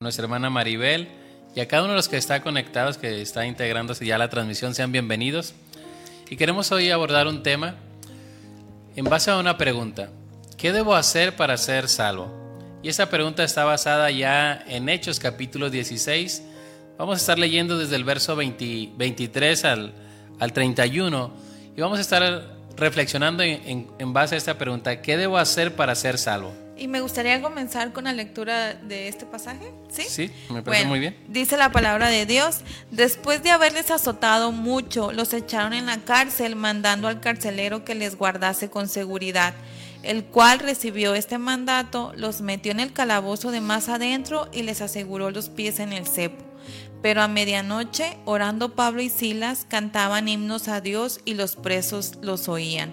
nuestra hermana Maribel y a cada uno de los que está conectados, que está integrándose ya a la transmisión, sean bienvenidos. Y queremos hoy abordar un tema en base a una pregunta. ¿Qué debo hacer para ser salvo? Y esa pregunta está basada ya en Hechos capítulo 16. Vamos a estar leyendo desde el verso 23 al, al 31 y vamos a estar reflexionando en base a esta pregunta. ¿Qué debo hacer para ser salvo? Y me gustaría comenzar con la lectura de este pasaje. Sí, sí me parece muy bien. Dice la palabra de Dios, después de haberles azotado mucho, los echaron en la cárcel mandando al carcelero que les guardase con seguridad, el cual recibió este mandato, los metió en el calabozo de más adentro y les aseguró los pies en el cepo. Pero a medianoche, orando Pablo y Silas, cantaban himnos a Dios y los presos los oían.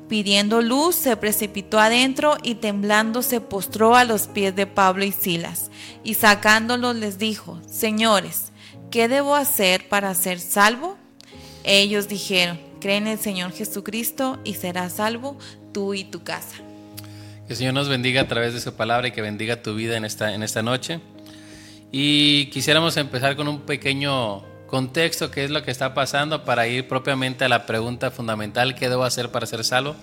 pidiendo luz, se precipitó adentro y temblando se postró a los pies de Pablo y Silas, y sacándolos les dijo, Señores, ¿qué debo hacer para ser salvo? Ellos dijeron, cree en el Señor Jesucristo y serás salvo tú y tu casa. Que el Señor nos bendiga a través de su palabra y que bendiga tu vida en esta, en esta noche. Y quisiéramos empezar con un pequeño contexto, qué es lo que está pasando para ir propiamente a la pregunta fundamental, ¿qué debo hacer para ser salvo?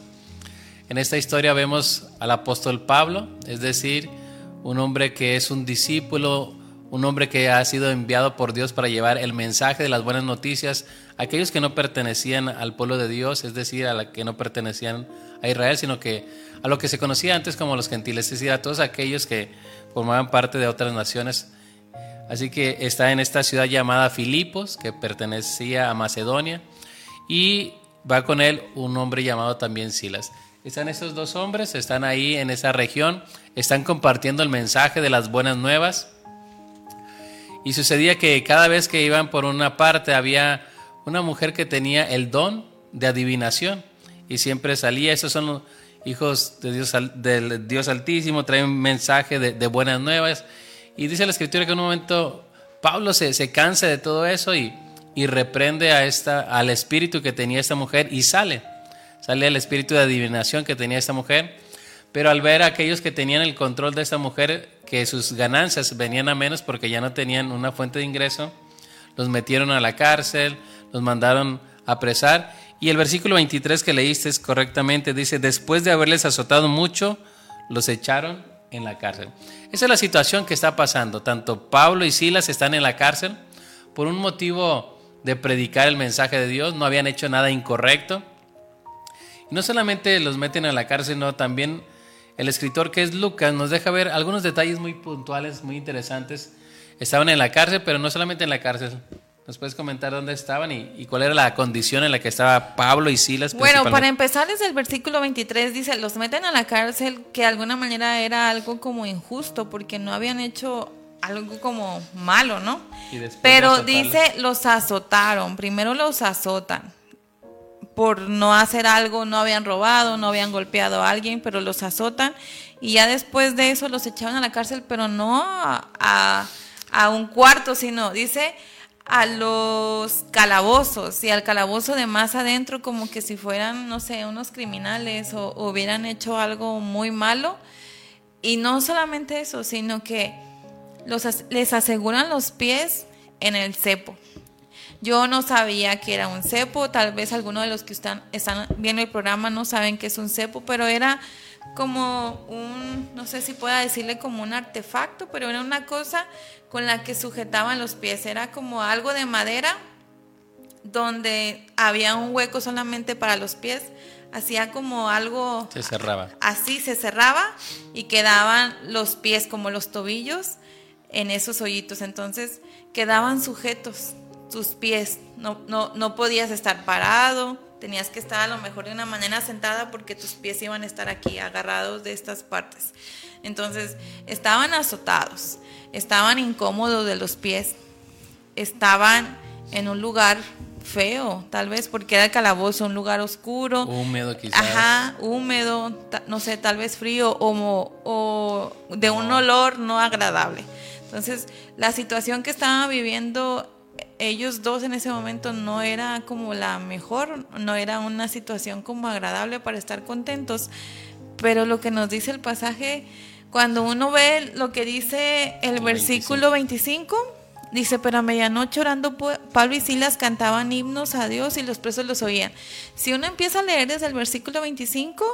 En esta historia vemos al apóstol Pablo, es decir, un hombre que es un discípulo, un hombre que ha sido enviado por Dios para llevar el mensaje de las buenas noticias a aquellos que no pertenecían al pueblo de Dios, es decir, a los que no pertenecían a Israel, sino que a lo que se conocía antes como los gentiles, es decir, a todos aquellos que formaban parte de otras naciones Así que está en esta ciudad llamada Filipos, que pertenecía a Macedonia, y va con él un hombre llamado también Silas. Están estos dos hombres, están ahí en esa región, están compartiendo el mensaje de las buenas nuevas. Y sucedía que cada vez que iban por una parte había una mujer que tenía el don de adivinación y siempre salía, esos son los hijos de Dios, del Dios Altísimo, traen un mensaje de, de buenas nuevas y dice la escritura que en un momento Pablo se, se cansa de todo eso y, y reprende a esta, al espíritu que tenía esta mujer y sale. Sale el espíritu de adivinación que tenía esta mujer. Pero al ver a aquellos que tenían el control de esta mujer, que sus ganancias venían a menos porque ya no tenían una fuente de ingreso, los metieron a la cárcel, los mandaron a apresar. Y el versículo 23 que leíste correctamente dice, después de haberles azotado mucho, los echaron en la cárcel. Esa es la situación que está pasando. Tanto Pablo y Silas están en la cárcel por un motivo de predicar el mensaje de Dios, no habían hecho nada incorrecto. Y no solamente los meten a la cárcel, sino también el escritor que es Lucas nos deja ver algunos detalles muy puntuales, muy interesantes. Estaban en la cárcel, pero no solamente en la cárcel, ¿Nos puedes comentar dónde estaban y, cuál era la condición en la que estaba Pablo y Silas? Bueno, para empezar desde el versículo 23 dice, los meten a la cárcel, que de alguna manera era algo como injusto, porque no habían hecho algo como malo, ¿no? Pero dice, los azotaron, primero los azotan por no hacer algo, no habían robado, no habían golpeado a alguien, pero los azotan y ya después de eso los echaron a la cárcel, pero no a, a un cuarto, sino dice a los calabozos y al calabozo de más adentro como que si fueran, no sé, unos criminales o, hubieran hecho algo muy malo. Y no solamente eso, sino que los, les aseguran los pies en el cepo. Yo no sabía que era un cepo, tal vez algunos de los que están, están viendo el programa no saben que es un cepo, pero era como un, no sé si pueda decirle como un artefacto, pero era una cosa con la que sujetaban los pies. Era como algo de madera donde había un hueco solamente para los pies. Hacía como algo... Se cerraba. Así se cerraba y quedaban los pies como los tobillos en esos hoyitos. Entonces quedaban sujetos tus pies. No, no, no podías estar parado tenías que estar a lo mejor de una manera sentada porque tus pies iban a estar aquí agarrados de estas partes. Entonces, estaban azotados, estaban incómodos de los pies, estaban en un lugar feo, tal vez porque era el calabozo, un lugar oscuro. Húmedo quizás. Ajá, húmedo, no sé, tal vez frío o, o de un olor no agradable. Entonces, la situación que estaban viviendo ellos dos en ese momento no era como la mejor, no era una situación como agradable para estar contentos, pero lo que nos dice el pasaje, cuando uno ve lo que dice el, versículo 25, dice, pero a medianoche orando Pablo y Silas cantaban himnos a Dios y los presos los oían. Si uno empieza a leer desde el versículo 25,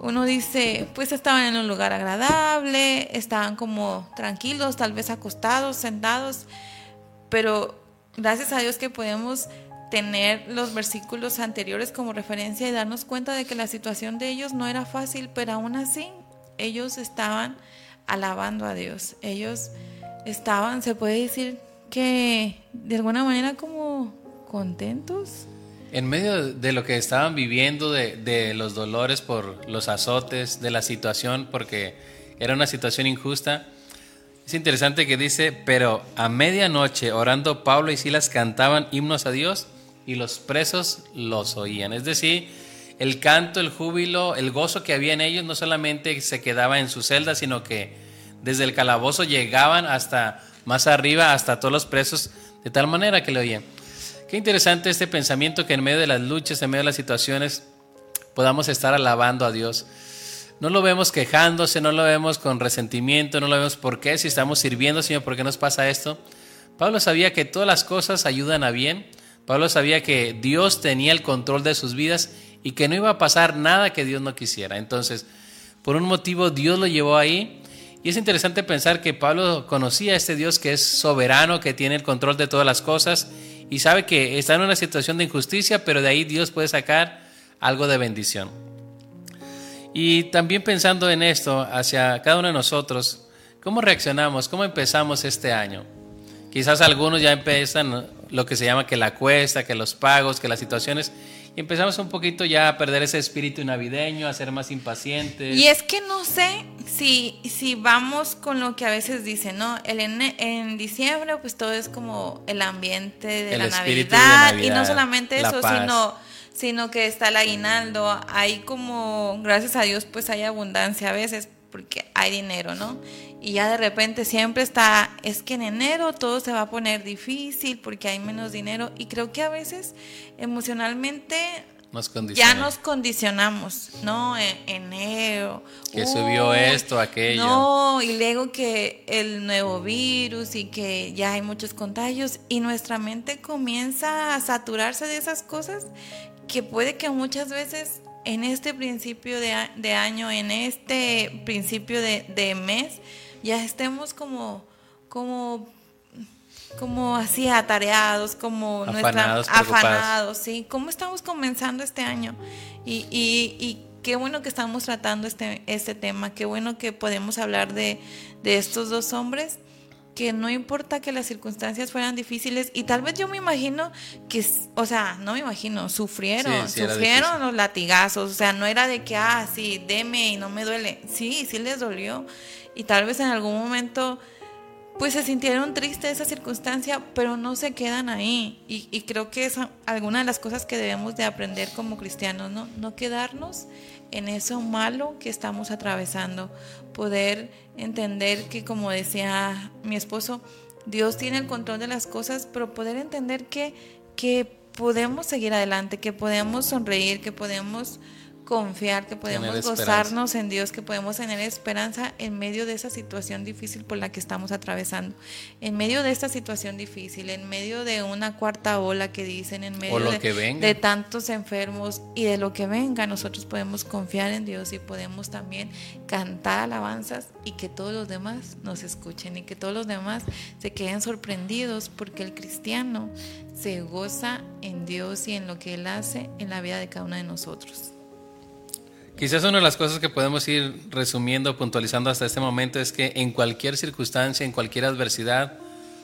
uno dice, pues estaban en un lugar agradable, estaban como tranquilos, tal vez acostados, sentados, pero gracias a Dios que podemos tener los versículos anteriores como referencia y darnos cuenta de que la situación de ellos no era fácil, pero aún así ellos estaban alabando a Dios. Ellos estaban, se puede decir que de alguna manera como contentos. En medio de lo que estaban viviendo, de, de los dolores por los azotes, de la situación, porque era una situación injusta, es interesante que dice, pero a medianoche orando Pablo y Silas cantaban himnos a Dios y los presos los oían. Es decir, el canto, el júbilo, el gozo que había en ellos no solamente se quedaba en su celda, sino que desde el calabozo llegaban hasta más arriba, hasta todos los presos, de tal manera que le oían. Qué interesante este pensamiento que en medio de las luchas, en medio de las situaciones, podamos estar alabando a Dios no lo vemos quejándose, no lo vemos con resentimiento, no lo vemos por qué, si estamos sirviendo, Señor, ¿por qué nos pasa esto? Pablo sabía que todas las cosas ayudan a bien. Pablo sabía que Dios tenía el control de sus vidas y que no iba a pasar nada que Dios no quisiera. Entonces, por un motivo Dios lo llevó ahí. Y es interesante pensar que Pablo conocía a este Dios que es soberano, que tiene el control de todas las cosas y sabe que está en una situación de injusticia, pero de ahí Dios puede sacar algo de bendición. Y también pensando en esto hacia cada uno de nosotros, ¿cómo reaccionamos? ¿Cómo empezamos este año? Quizás algunos ya empiezan lo que se llama que la cuesta, que los pagos, que las situaciones, y empezamos un poquito ya a perder ese espíritu navideño, a ser más impacientes. Y es que no sé si, si vamos con lo que a veces dicen, ¿no? El en, diciembre pues todo es como el ambiente de, la, Navidad, y no solamente eso, sino sino que está el aguinaldo. Hay como, gracias a Dios, pues hay abundancia a veces porque hay dinero, ¿no? Y ya de repente siempre está, es que en enero todo se va a poner difícil porque hay menos dinero y creo que a veces emocionalmente ya nos condicionamos, ¿no? En enero. Que subió esto, aquello. No, y luego que el nuevo virus y que ya hay muchos contagios y nuestra mente comienza a saturarse de esas cosas que puede que muchas veces en este principio de, año, en este principio de, mes, ya estemos como, como, como así atareados, como afanados, afanados, ¿sí? ¿Cómo estamos comenzando este año? Y, y, y, qué bueno que estamos tratando este, este tema, qué bueno que podemos hablar de, de estos dos hombres que no importa que las circunstancias fueran difíciles y tal vez yo me imagino que, o sea, no me imagino, sufrieron, sufrieron los latigazos, o sea, no era de que, ah, sí, deme y no me duele, sí, sí les dolió y tal vez en algún momento pues se sintieron tristes esa circunstancia, pero no se quedan ahí. Y, y, creo que es alguna de las cosas que debemos de aprender como cristianos, ¿no? No quedarnos en eso malo que estamos atravesando, poder entender que como decía mi esposo, Dios tiene el control de las cosas, pero poder entender que, que podemos seguir adelante, que podemos sonreír, que podemos confiar, que podemos gozarnos en Dios, que podemos tener esperanza en medio de esa situación difícil por la que estamos atravesando, en medio de esta situación difícil, en medio de una cuarta ola que dicen, en medio de, tantos enfermos y de lo que venga, nosotros podemos confiar en Dios y podemos también cantar alabanzas y que todos los demás nos escuchen y que todos los demás se queden sorprendidos porque el cristiano se goza en Dios y en lo que Él hace en la vida de cada uno de nosotros. Quizás una de las cosas que podemos ir resumiendo, puntualizando hasta este momento es que en cualquier circunstancia, en cualquier adversidad,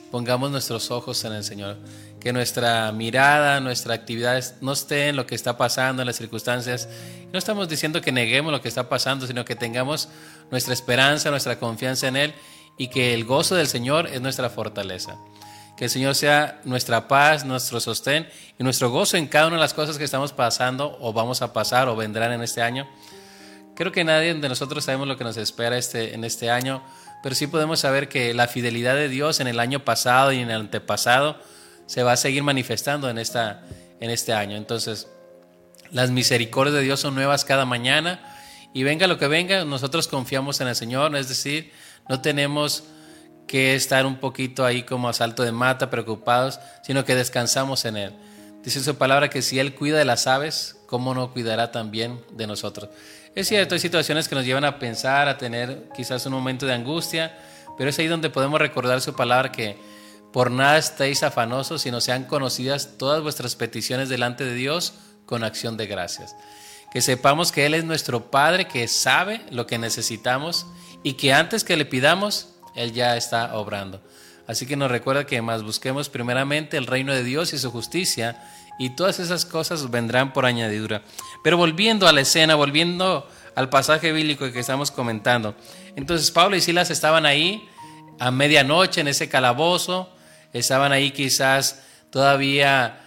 pongamos nuestros ojos en el Señor. Que nuestra mirada, nuestra actividad no esté en lo que está pasando, en las circunstancias. No estamos diciendo que neguemos lo que está pasando, sino que tengamos nuestra esperanza, nuestra confianza en Él y que el gozo del Señor es nuestra fortaleza. Que el Señor sea nuestra paz, nuestro sostén y nuestro gozo en cada una de las cosas que estamos pasando o vamos a pasar o vendrán en este año. Creo que nadie de nosotros sabemos lo que nos espera este, en este año, pero sí podemos saber que la fidelidad de Dios en el año pasado y en el antepasado se va a seguir manifestando en, esta, en este año. Entonces, las misericordias de Dios son nuevas cada mañana y venga lo que venga, nosotros confiamos en el Señor, es decir, no tenemos que estar un poquito ahí como a salto de mata, preocupados, sino que descansamos en Él. Dice su palabra que si Él cuida de las aves, ¿cómo no cuidará también de nosotros? Es cierto, hay situaciones que nos llevan a pensar, a tener quizás un momento de angustia, pero es ahí donde podemos recordar su palabra que por nada estéis afanosos, sino sean conocidas todas vuestras peticiones delante de Dios con acción de gracias. Que sepamos que Él es nuestro Padre, que sabe lo que necesitamos y que antes que le pidamos, Él ya está obrando. Así que nos recuerda que más busquemos primeramente el reino de Dios y su justicia y todas esas cosas vendrán por añadidura. Pero volviendo a la escena, volviendo al pasaje bíblico que estamos comentando. Entonces Pablo y Silas estaban ahí a medianoche en ese calabozo, estaban ahí quizás todavía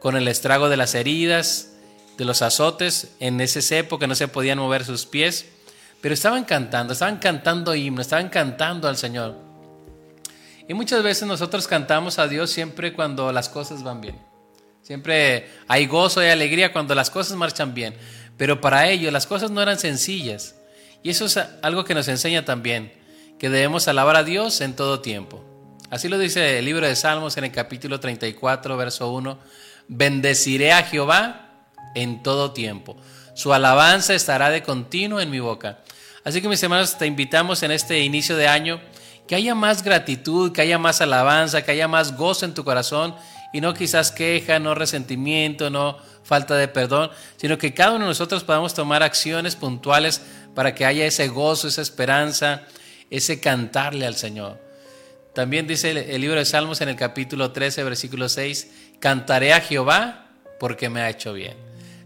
con el estrago de las heridas, de los azotes, en ese cepo que no se podían mover sus pies, pero estaban cantando, estaban cantando himnos, estaban cantando al Señor. Y muchas veces nosotros cantamos a Dios siempre cuando las cosas van bien. Siempre hay gozo y alegría cuando las cosas marchan bien. Pero para ellos las cosas no eran sencillas. Y eso es algo que nos enseña también, que debemos alabar a Dios en todo tiempo. Así lo dice el libro de Salmos en el capítulo 34, verso 1. Bendeciré a Jehová en todo tiempo. Su alabanza estará de continuo en mi boca. Así que mis hermanos, te invitamos en este inicio de año que haya más gratitud, que haya más alabanza, que haya más gozo en tu corazón y no quizás queja, no resentimiento, no falta de perdón, sino que cada uno de nosotros podamos tomar acciones puntuales para que haya ese gozo, esa esperanza, ese cantarle al Señor. También dice el, libro de Salmos en el capítulo 13, versículo 6, cantaré a Jehová porque me ha hecho bien.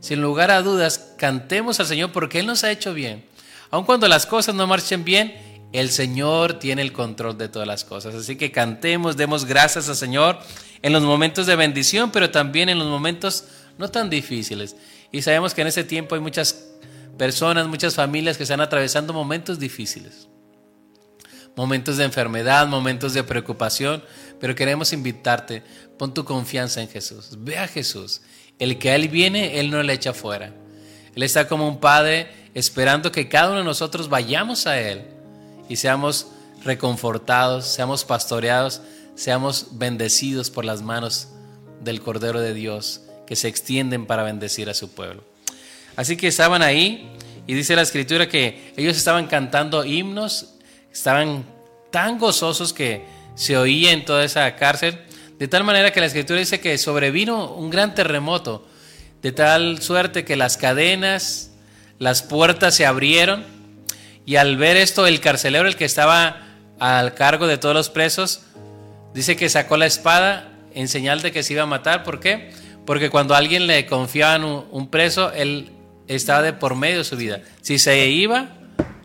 Sin lugar a dudas, cantemos al Señor porque Él nos ha hecho bien. Aun cuando las cosas no marchen bien, el Señor tiene el control de todas las cosas. Así que cantemos, demos gracias al Señor en los momentos de bendición, pero también en los momentos no tan difíciles. Y sabemos que en ese tiempo hay muchas personas, muchas familias que están atravesando momentos difíciles. Momentos de enfermedad, momentos de preocupación, pero queremos invitarte, pon tu confianza en Jesús, ve a Jesús. El que a Él viene, Él no le echa fuera. Él está como un padre esperando que cada uno de nosotros vayamos a Él y seamos reconfortados, seamos pastoreados seamos bendecidos por las manos del Cordero de Dios que se extienden para bendecir a su pueblo. Así que estaban ahí y dice la escritura que ellos estaban cantando himnos, estaban tan gozosos que se oía en toda esa cárcel, de tal manera que la escritura dice que sobrevino un gran terremoto, de tal suerte que las cadenas, las puertas se abrieron y al ver esto el carcelero, el que estaba al cargo de todos los presos, Dice que sacó la espada en señal de que se iba a matar. ¿Por qué? Porque cuando alguien le confiaba un, preso, él estaba de por medio de su vida. Si se iba,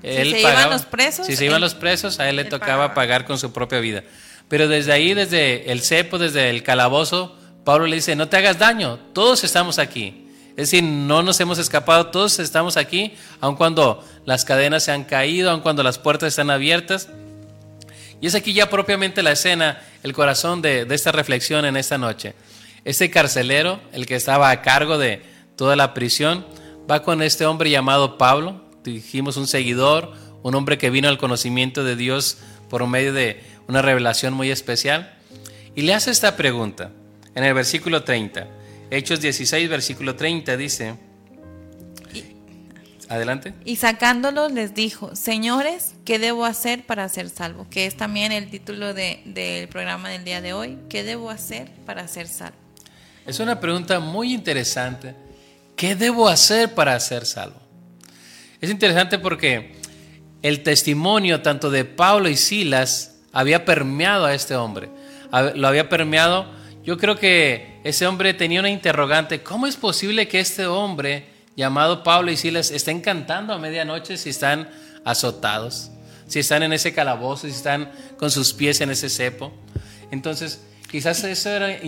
él si se Iban los presos, si se iban los presos, a él le tocaba pagar con su propia vida. Pero desde ahí, desde el cepo, desde el calabozo, Pablo le dice, no te hagas daño, todos estamos aquí. Es decir, no nos hemos escapado, todos estamos aquí, aun cuando las cadenas se han caído, aun cuando las puertas están abiertas. Y es aquí ya propiamente la escena, el corazón de, esta reflexión en esta noche. Este carcelero, el que estaba a cargo de toda la prisión, va con este hombre llamado Pablo, dijimos un seguidor, un hombre que vino al conocimiento de Dios por medio de una revelación muy especial, y le hace esta pregunta en el versículo 30. Hechos 16, versículo 30 dice, Adelante. Y sacándolos les dijo, señores, ¿qué debo hacer para ser salvo? Que es también el título del programa del día de hoy. ¿Qué debo hacer para ser salvo? Es una pregunta muy interesante. ¿Qué debo hacer para ser salvo? Es interesante porque el testimonio tanto de Pablo y Silas había permeado a este hombre. lo había permeado. Yo creo que ese hombre tenía una interrogante. ¿Cómo es posible que este hombre llamado Pablo y Silas estén cantando a medianoche si están azotados? Si están en ese calabozo, si están con sus pies en ese cepo. Entonces, quizás eso era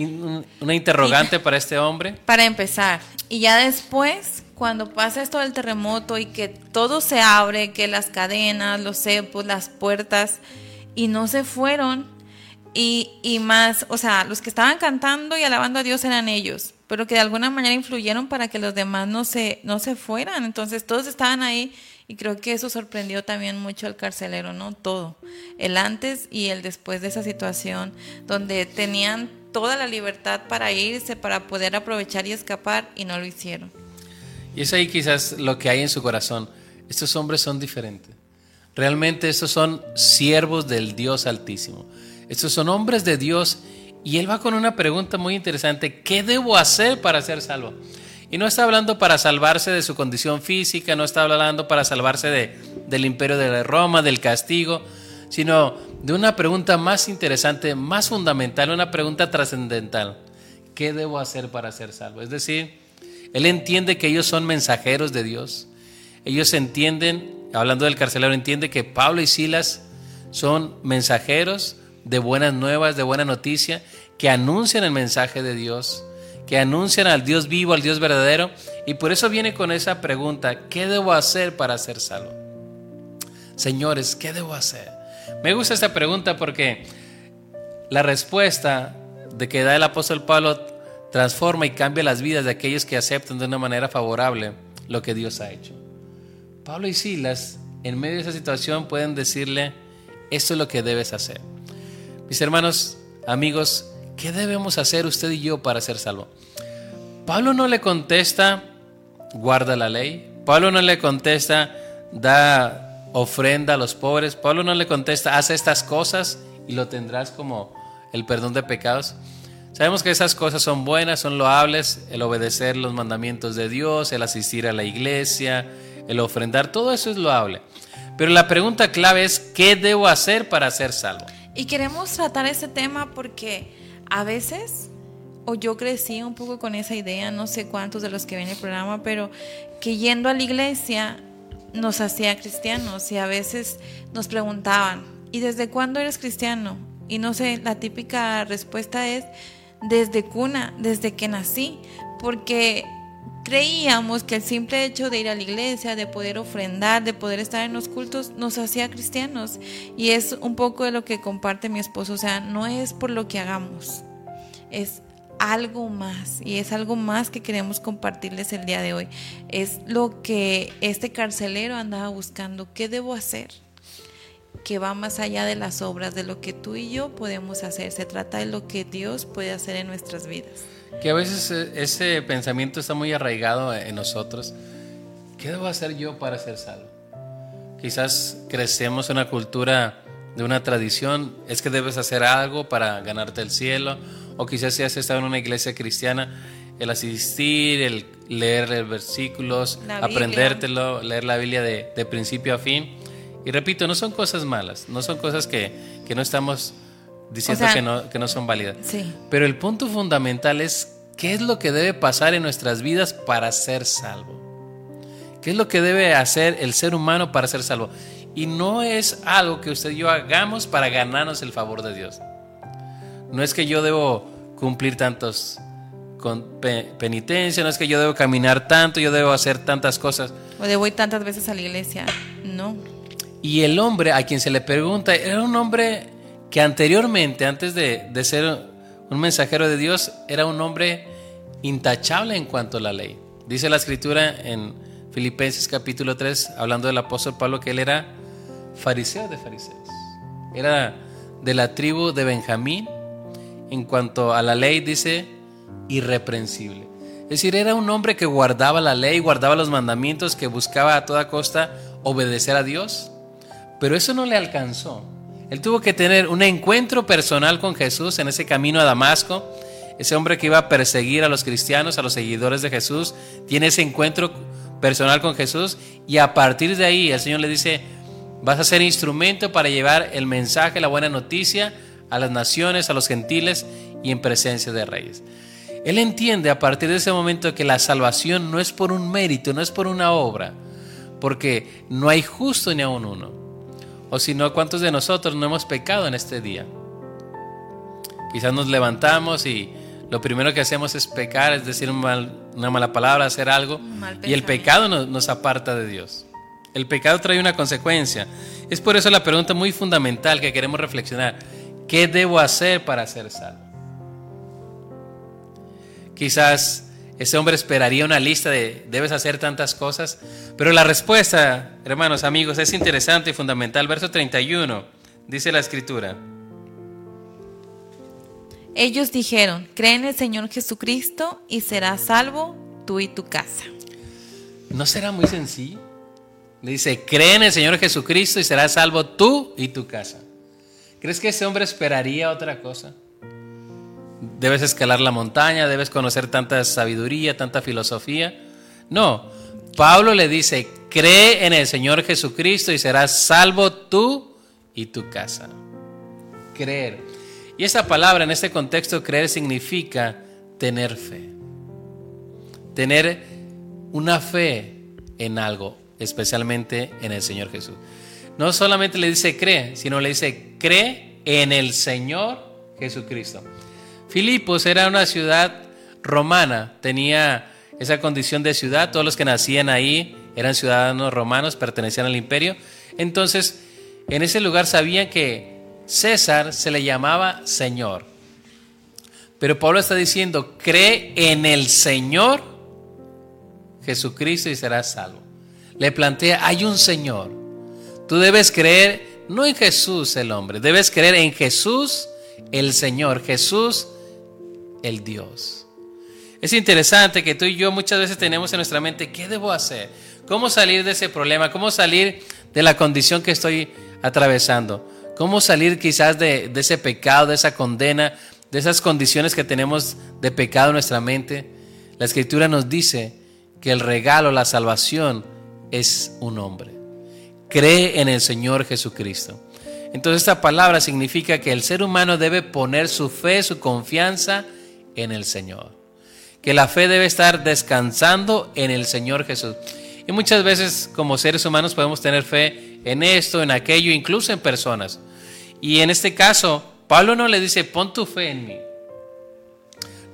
una interrogante para este hombre. Para empezar. Y ya después, cuando pasa esto del terremoto y que todo se abre, que las cadenas, los cepos, las puertas, y no se fueron, y, más, o sea, los que estaban cantando y alabando a Dios eran ellos, pero que de alguna manera influyeron para que los demás no se, no se fueran. Entonces todos estaban ahí y creo que eso sorprendió también mucho al carcelero, ¿no? Todo, el antes y el después de esa situación, donde tenían toda la libertad para irse, para poder aprovechar y escapar y no lo hicieron. Y es ahí quizás lo que hay en su corazón. Estos hombres son diferentes. Realmente estos son siervos del Dios Altísimo. Estos son hombres de Dios y él va con una pregunta muy interesante. ¿Qué debo hacer para ser salvo? Y no está hablando para salvarse de su condición física, no está hablando para salvarse de, del imperio de Roma, del castigo, sino de una pregunta más interesante, más fundamental, una pregunta trascendental. ¿Qué debo hacer para ser salvo? Es decir, él entiende que ellos son mensajeros de Dios. Ellos entienden, hablando del carcelero, entiende que Pablo y Silas son mensajeros de buenas nuevas, de buena noticia, que anuncian el mensaje de Dios, que anuncian al Dios vivo, al Dios verdadero, y por eso viene con esa pregunta, ¿qué debo hacer para ser salvo? Señores, ¿qué debo hacer? Me gusta esta pregunta porque la respuesta de que da el apóstol Pablo transforma y cambia las vidas de aquellos que aceptan de una manera favorable lo que Dios ha hecho. Pablo y Silas, en medio de esa situación, pueden decirle, esto es lo que debes hacer. Mis hermanos, amigos, ¿qué debemos hacer usted y yo para ser salvo? Pablo no le contesta, guarda la ley. Pablo no le contesta, da ofrenda a los pobres. Pablo no le contesta, haz estas cosas y lo tendrás como el perdón de pecados. Sabemos que esas cosas son buenas, son loables, el obedecer los mandamientos de Dios, el asistir a la iglesia, el ofrendar, todo eso es loable. Pero la pregunta clave es, ¿qué debo hacer para ser salvo? Y queremos tratar ese tema porque a veces, o yo crecí un poco con esa idea, no sé cuántos de los que ven el programa, pero que yendo a la iglesia nos hacía cristianos y a veces nos preguntaban, ¿y desde cuándo eres cristiano? Y no sé, la típica respuesta es, desde cuna, desde que nací, porque Creíamos que el simple hecho de ir a la iglesia, de poder ofrendar, de poder estar en los cultos, nos hacía cristianos. Y es un poco de lo que comparte mi esposo. O sea, no es por lo que hagamos, es algo más. Y es algo más que queremos compartirles el día de hoy. Es lo que este carcelero andaba buscando. ¿Qué debo hacer? que va más allá de las obras, de lo que tú y yo podemos hacer. Se trata de lo que Dios puede hacer en nuestras vidas. Que a veces eh, ese pensamiento está muy arraigado en nosotros. ¿Qué debo hacer yo para ser salvo? Quizás crecemos en una cultura de una tradición, es que debes hacer algo para ganarte el cielo, o quizás si has estado en una iglesia cristiana, el asistir, el leer versículos, aprendértelo, leer la Biblia de, principio a fin. Y repito, no son cosas malas, no son cosas que, que no estamos diciendo que, no, que no son válidas. Sí. Pero el punto fundamental es qué es lo que debe pasar en nuestras vidas para ser salvo. ¿Qué es lo que debe hacer el ser humano para ser salvo? Y no es algo que usted y yo hagamos para ganarnos el favor de Dios. No es que yo debo cumplir tantos con penitencia, no es que yo debo caminar tanto, yo debo hacer tantas cosas. O debo ir tantas veces a la iglesia. No. Y el hombre a quien se le pregunta era un hombre que anteriormente, antes de, ser un mensajero de Dios, era un hombre intachable en cuanto a la ley. Dice la escritura en Filipenses capítulo 3, hablando del apóstol Pablo, que él era fariseo de fariseos. Era de la tribu de Benjamín. En cuanto a la ley, dice irreprensible. Es decir, era un hombre que guardaba la ley, guardaba los mandamientos, que buscaba a toda costa obedecer a Dios. Pero eso no le alcanzó. Él tuvo que tener un encuentro personal con Jesús en ese camino a Damasco. Ese hombre que iba a perseguir a los cristianos, a los seguidores de Jesús, tiene ese encuentro personal con Jesús y a partir de ahí el Señor le dice, vas a ser instrumento para llevar el mensaje, la buena noticia a las naciones, a los gentiles y en presencia de reyes. Él entiende a partir de ese momento que la salvación no es por un mérito, no es por una obra, porque no hay justo ni aun uno. O si no, ¿cuántos de nosotros no hemos pecado en este día? Quizás nos levantamos y lo primero que hacemos es pecar, es decir una mala palabra, hacer algo, y el pecado nos, nos aparta de Dios. El pecado trae una consecuencia. Es por eso la pregunta muy fundamental que queremos reflexionar. ¿Qué debo hacer para ser salvo? Quizás ese hombre esperaría una lista de debes hacer tantas cosas, pero la respuesta, hermanos, amigos, es interesante y fundamental. Verso 31, dice la escritura. Ellos dijeron, cree en el Señor Jesucristo y serás salvo tú y tu casa. ¿No será muy sencillo? Le dice, cree en el Señor Jesucristo y serás salvo tú y tu casa. ¿Crees que ese hombre esperaría otra cosa? Debes escalar la montaña, debes conocer tanta sabiduría, tanta filosofía. No, Pablo le dice, cree en el Señor Jesucristo y serás salvo tú y tu casa. Creer. Y esa palabra en este contexto, creer, significa tener fe. Tener una fe en algo, especialmente en el Señor Jesús. No solamente le dice cree, sino le dice cree en el Señor Jesucristo. Filipos era una ciudad romana, tenía esa condición de ciudad, todos los que nacían ahí eran ciudadanos romanos, pertenecían al imperio. Entonces, en ese lugar sabían que César se le llamaba Señor. Pero Pablo está diciendo, cree en el Señor Jesucristo y serás salvo le plantea, hay un Señor. Tú debes creer no en Jesús el hombre, debes creer en Jesús el Señor, Jesús el Dios. Es interesante que tú y yo muchas veces tenemos en nuestra mente, ¿qué debo hacer? ¿Cómo salir de ese problema? ¿Cómo salir de la condición que estoy atravesando? ¿Cómo salir quizás de, de ese pecado, de esa condena, de esas condiciones que tenemos de pecado en nuestra mente? La escritura nos dice que el regalo, la salvación, es un hombre. Cree en el Señor Jesucristo. Entonces esta palabra significa que el ser humano debe poner su fe, su confianza en el Señor. Que la fe debe estar descansando en el Señor Jesús. Y muchas veces como seres humanos podemos tener fe en esto, en aquello, incluso en personas. Y en este caso, Pablo no le dice, pon tu fe en mí.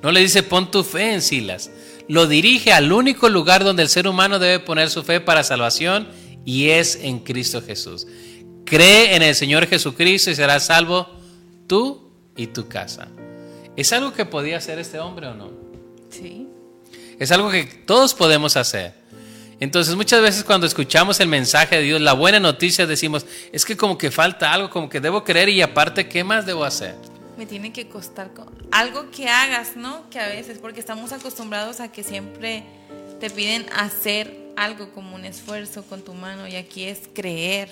No le dice, pon tu fe en Silas lo dirige al único lugar donde el ser humano debe poner su fe para salvación y es en Cristo Jesús. Cree en el Señor Jesucristo y serás salvo tú y tu casa. ¿Es algo que podía hacer este hombre o no? Sí. Es algo que todos podemos hacer. Entonces muchas veces cuando escuchamos el mensaje de Dios, la buena noticia, decimos, es que como que falta algo, como que debo creer y aparte, ¿qué más debo hacer? me tiene que costar algo que hagas, ¿no? Que a veces, porque estamos acostumbrados a que siempre te piden hacer algo como un esfuerzo con tu mano y aquí es creer,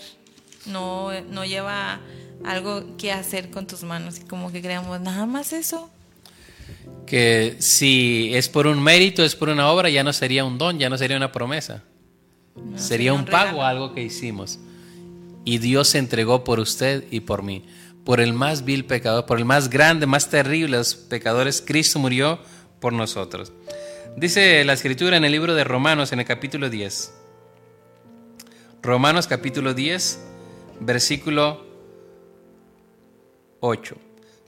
no, no lleva algo que hacer con tus manos y como que creamos nada más eso. Que si es por un mérito, es por una obra, ya no sería un don, ya no sería una promesa. sería, un, un pago a algo que hicimos. Y Dios se entregó por usted y por mí por el más vil pecador, por el más grande, más terrible de los pecadores, Cristo murió por nosotros. Dice la escritura en el libro de Romanos, en el capítulo 10. Romanos capítulo 10, versículo 8.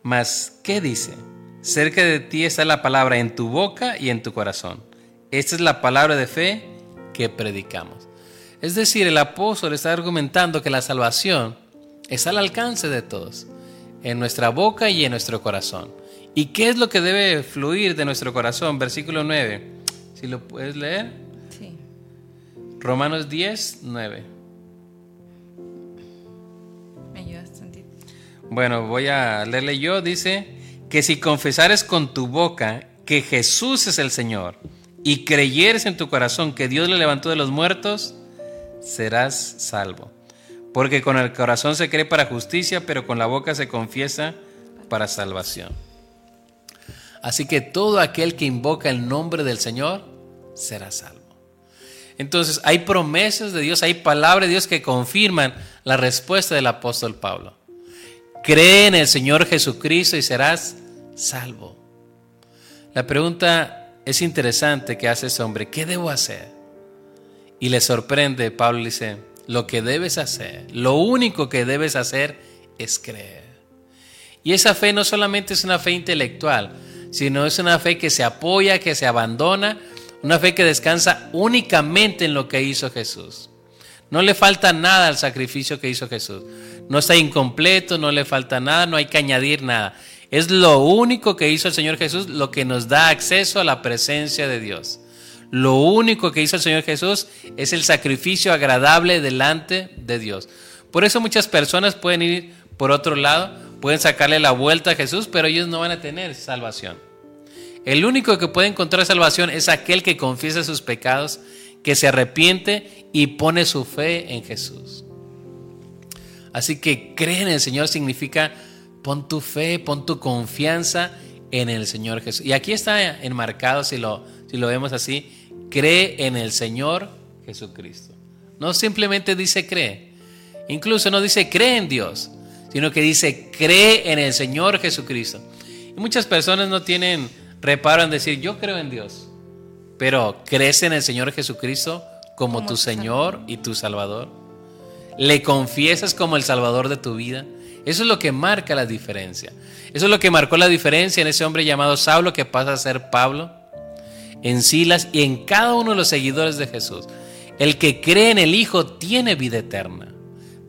Mas, ¿qué dice? Cerca de ti está la palabra en tu boca y en tu corazón. Esta es la palabra de fe que predicamos. Es decir, el apóstol está argumentando que la salvación es al alcance de todos, en nuestra boca y en nuestro corazón. ¿Y qué es lo que debe fluir de nuestro corazón? Versículo 9. Si lo puedes leer. Sí. Romanos 10, 9. Me ayudas Bueno, voy a leerle yo. Dice que si confesares con tu boca que Jesús es el Señor y creyeres en tu corazón que Dios le levantó de los muertos, serás salvo. Porque con el corazón se cree para justicia, pero con la boca se confiesa para salvación. Así que todo aquel que invoca el nombre del Señor será salvo. Entonces hay promesas de Dios, hay palabras de Dios que confirman la respuesta del apóstol Pablo. Cree en el Señor Jesucristo y serás salvo. La pregunta es interesante que hace ese hombre, ¿qué debo hacer? Y le sorprende, Pablo dice, lo que debes hacer, lo único que debes hacer es creer. Y esa fe no solamente es una fe intelectual, sino es una fe que se apoya, que se abandona, una fe que descansa únicamente en lo que hizo Jesús. No le falta nada al sacrificio que hizo Jesús. No está incompleto, no le falta nada, no hay que añadir nada. Es lo único que hizo el Señor Jesús lo que nos da acceso a la presencia de Dios. Lo único que hizo el Señor Jesús es el sacrificio agradable delante de Dios. Por eso muchas personas pueden ir por otro lado, pueden sacarle la vuelta a Jesús, pero ellos no van a tener salvación. El único que puede encontrar salvación es aquel que confiesa sus pecados, que se arrepiente y pone su fe en Jesús. Así que creer en el Señor significa pon tu fe, pon tu confianza en el Señor Jesús. Y aquí está enmarcado, si lo, si lo vemos así, cree en el Señor Jesucristo. No simplemente dice cree, incluso no dice cree en Dios, sino que dice cree en el Señor Jesucristo. Y muchas personas no tienen reparo en decir yo creo en Dios, pero crees en el Señor Jesucristo como, tu Señor y tu Salvador. Le confiesas como el Salvador de tu vida. Eso es lo que marca la diferencia. Eso es lo que marcó la diferencia en ese hombre llamado Saulo que pasa a ser Pablo, en Silas y en cada uno de los seguidores de Jesús. El que cree en el Hijo tiene vida eterna,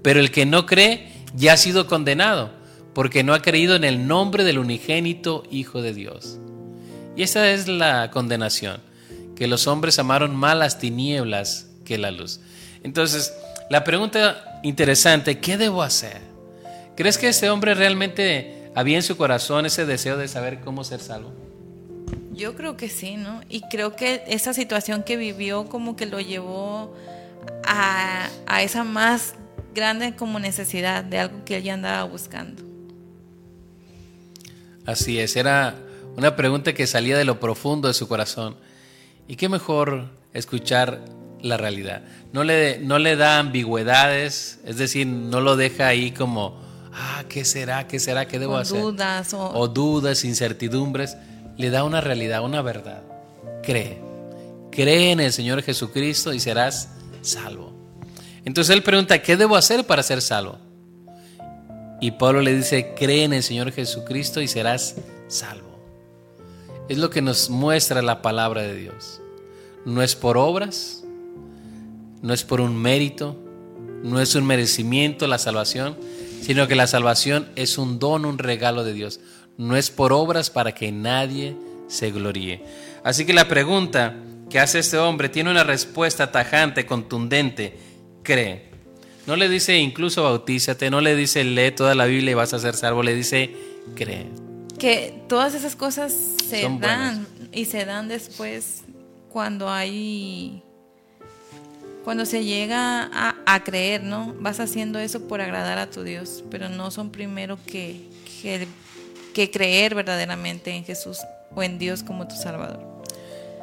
pero el que no cree ya ha sido condenado porque no ha creído en el nombre del unigénito Hijo de Dios. Y esa es la condenación, que los hombres amaron más las tinieblas que la luz. Entonces, la pregunta interesante, ¿qué debo hacer? ¿Crees que ese hombre realmente había en su corazón ese deseo de saber cómo ser salvo? Yo creo que sí, ¿no? Y creo que esa situación que vivió como que lo llevó a, a esa más grande como necesidad de algo que él ya andaba buscando. Así es, era una pregunta que salía de lo profundo de su corazón. Y qué mejor escuchar la realidad. No le, no le da ambigüedades, es decir, no lo deja ahí como, ah, ¿qué será? ¿Qué será? ¿Qué debo hacer? Dudas o... o dudas, incertidumbres. Le da una realidad, una verdad. Cree. Cree en el Señor Jesucristo y serás salvo. Entonces él pregunta, ¿qué debo hacer para ser salvo? Y Pablo le dice, cree en el Señor Jesucristo y serás salvo. Es lo que nos muestra la palabra de Dios. No es por obras, no es por un mérito, no es un merecimiento la salvación, sino que la salvación es un don, un regalo de Dios. No es por obras para que nadie se gloríe. Así que la pregunta que hace este hombre tiene una respuesta tajante, contundente. Cree. No le dice incluso bautízate, no le dice lee toda la Biblia y vas a ser salvo, le dice cree que todas esas cosas se dan y se dan después cuando hay cuando se llega a, a, creer, ¿no? Vas haciendo eso por agradar a tu Dios, pero no son primero que, que, que, creer verdaderamente en Jesús o en Dios como tu Salvador.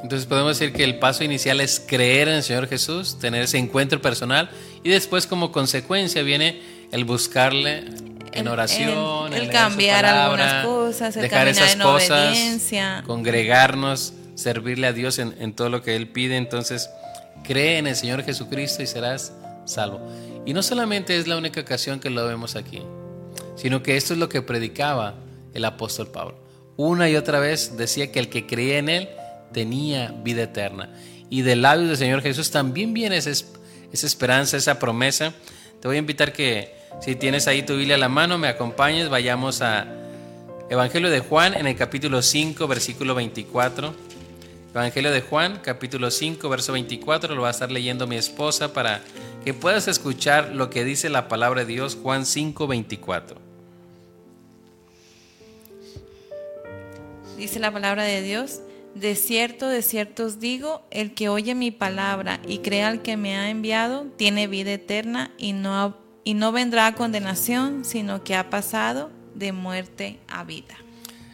Entonces podemos decir que el paso inicial es creer en el Señor Jesús, tener ese encuentro personal y después como consecuencia viene el buscarle en oración, el, cambiar algunas cosas, el dejar esas en cosas, congregarnos, servirle a Dios en, en, todo lo que Él pide. Entonces, cree en el Señor Jesucristo y serás salvo. Y no solamente es la única ocasión que lo vemos aquí, sino que esto es lo que predicaba el apóstol Pablo. Una y otra vez decía que el que creía en Él tenía vida eterna. Y del labios del Señor Jesús también viene esa, esa esperanza, esa promesa. Te voy a invitar que si tienes ahí tu Biblia a la mano, me acompañes, vayamos a Evangelio de Juan en el capítulo 5, versículo 24. Evangelio de Juan, capítulo 5, verso 24, lo va a estar leyendo mi esposa para que puedas escuchar lo que dice la palabra de Dios, Juan 5, 24. Dice la palabra de Dios, de cierto, de cierto os digo, el que oye mi palabra y crea al que me ha enviado, tiene vida eterna y no y no vendrá a condenación, sino que ha pasado de muerte a vida.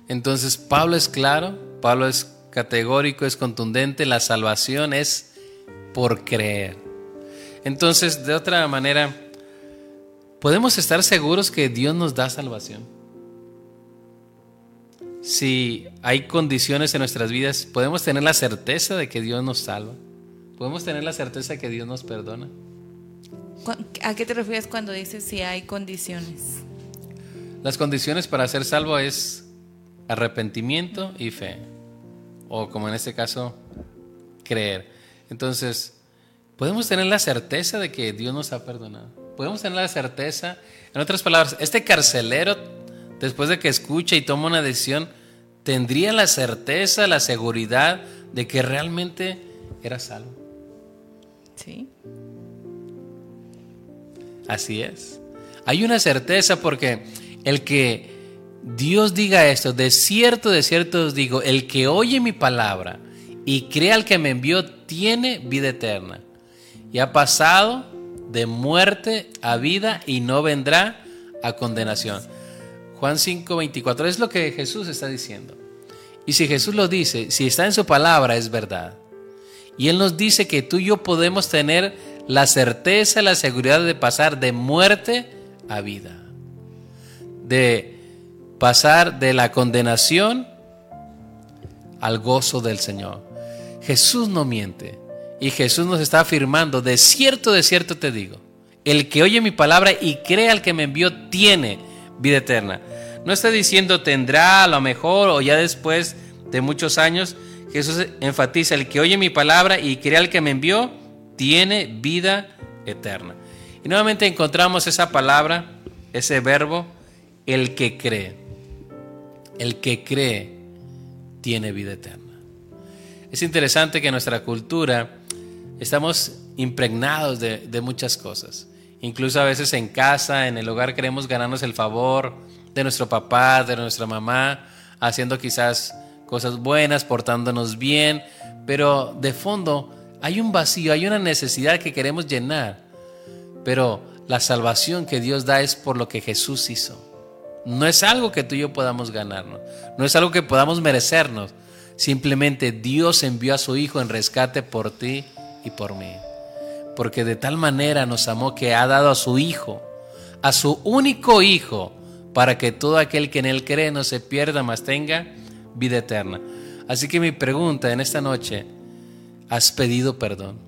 Entonces Pablo es claro, Pablo es categórico, es contundente, la salvación es por creer. Entonces, de otra manera, podemos estar seguros que Dios nos da salvación. Si hay condiciones en nuestras vidas, podemos tener la certeza de que Dios nos salva. Podemos tener la certeza de que Dios nos perdona. ¿A qué te refieres cuando dices si hay condiciones? Las condiciones para ser salvo es arrepentimiento y fe. O como en este caso, creer. Entonces, podemos tener la certeza de que Dios nos ha perdonado. Podemos tener la certeza, en otras palabras, este carcelero, después de que escucha y toma una decisión, tendría la certeza, la seguridad de que realmente era salvo. Sí. Así es. Hay una certeza porque el que Dios diga esto, de cierto, de cierto os digo, el que oye mi palabra y cree al que me envió, tiene vida eterna. Y ha pasado de muerte a vida y no vendrá a condenación. Juan 5, 24 es lo que Jesús está diciendo. Y si Jesús lo dice, si está en su palabra, es verdad. Y Él nos dice que tú y yo podemos tener la certeza, la seguridad de pasar de muerte a vida. De pasar de la condenación al gozo del Señor. Jesús no miente. Y Jesús nos está afirmando, de cierto, de cierto te digo, el que oye mi palabra y cree al que me envió tiene vida eterna. No está diciendo tendrá a lo mejor o ya después de muchos años. Jesús enfatiza, el que oye mi palabra y cree al que me envió tiene vida eterna. Y nuevamente encontramos esa palabra, ese verbo, el que cree. El que cree tiene vida eterna. Es interesante que en nuestra cultura estamos impregnados de, muchas cosas. Incluso a veces en casa, en el hogar, queremos ganarnos el favor de nuestro papá, de nuestra mamá, haciendo quizás cosas buenas, portándonos bien, pero de fondo hay un vacío, hay una necesidad que queremos llenar. Pero la salvación que Dios da es por lo que Jesús hizo. No es algo que tú y yo podamos ganarnos, no es algo que podamos merecernos. Simplemente Dios envió a su Hijo en rescate por ti y por mí. Porque de tal manera nos amó que ha dado a su Hijo, a su único Hijo, para que todo aquel que en Él cree no se pierda, mas tenga vida eterna. Así que mi pregunta en esta noche, ¿has pedido perdón?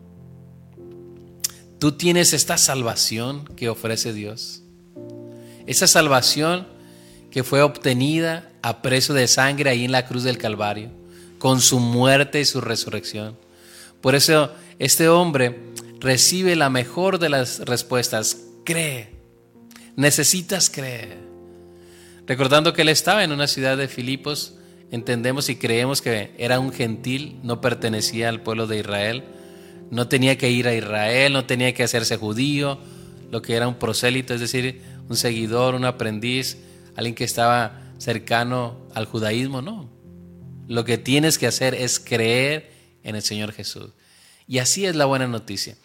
¿Tú tienes esta salvación que ofrece Dios? Esa salvación que fue obtenida a precio de sangre ahí en la cruz del Calvario, con su muerte y su resurrección. Por eso este hombre recibe la mejor de las respuestas, cree, necesitas creer. Recordando que él estaba en una ciudad de Filipos, entendemos y creemos que era un gentil, no pertenecía al pueblo de Israel, no tenía que ir a Israel, no tenía que hacerse judío, lo que era un prosélito, es decir, un seguidor, un aprendiz, alguien que estaba cercano al judaísmo, no. Lo que tienes que hacer es creer en el Señor Jesús. Y así es la buena noticia.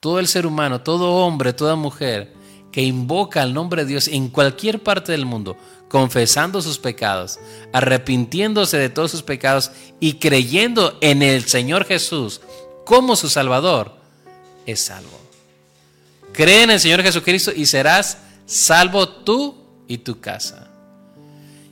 Todo el ser humano, todo hombre, toda mujer que invoca al nombre de Dios en cualquier parte del mundo, confesando sus pecados, arrepintiéndose de todos sus pecados y creyendo en el Señor Jesús como su Salvador, es salvo. Cree en el Señor Jesucristo y serás salvo tú y tu casa.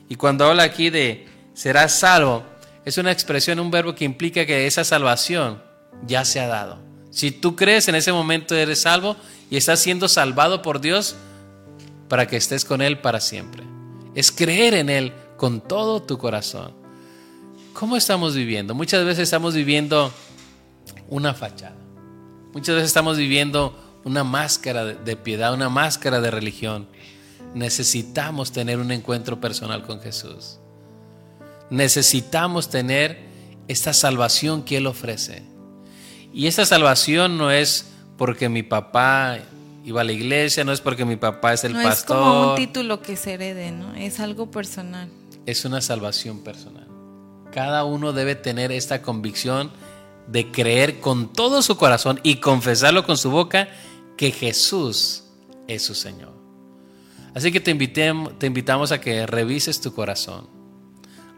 Y cuando habla aquí de serás salvo, es una expresión, un verbo que implica que esa salvación ya se ha dado. Si tú crees en ese momento eres salvo y estás siendo salvado por Dios para que estés con Él para siempre. Es creer en Él con todo tu corazón. ¿Cómo estamos viviendo? Muchas veces estamos viviendo una fachada. Muchas veces estamos viviendo una máscara de piedad, una máscara de religión. Necesitamos tener un encuentro personal con Jesús necesitamos tener esta salvación que Él ofrece. Y esta salvación no es porque mi papá iba a la iglesia, no es porque mi papá es el pastor. No es como un título que se herede, ¿no? Es algo personal. Es una salvación personal. Cada uno debe tener esta convicción de creer con todo su corazón y confesarlo con su boca que Jesús es su Señor. Así que te, invitamos a que revises tu corazón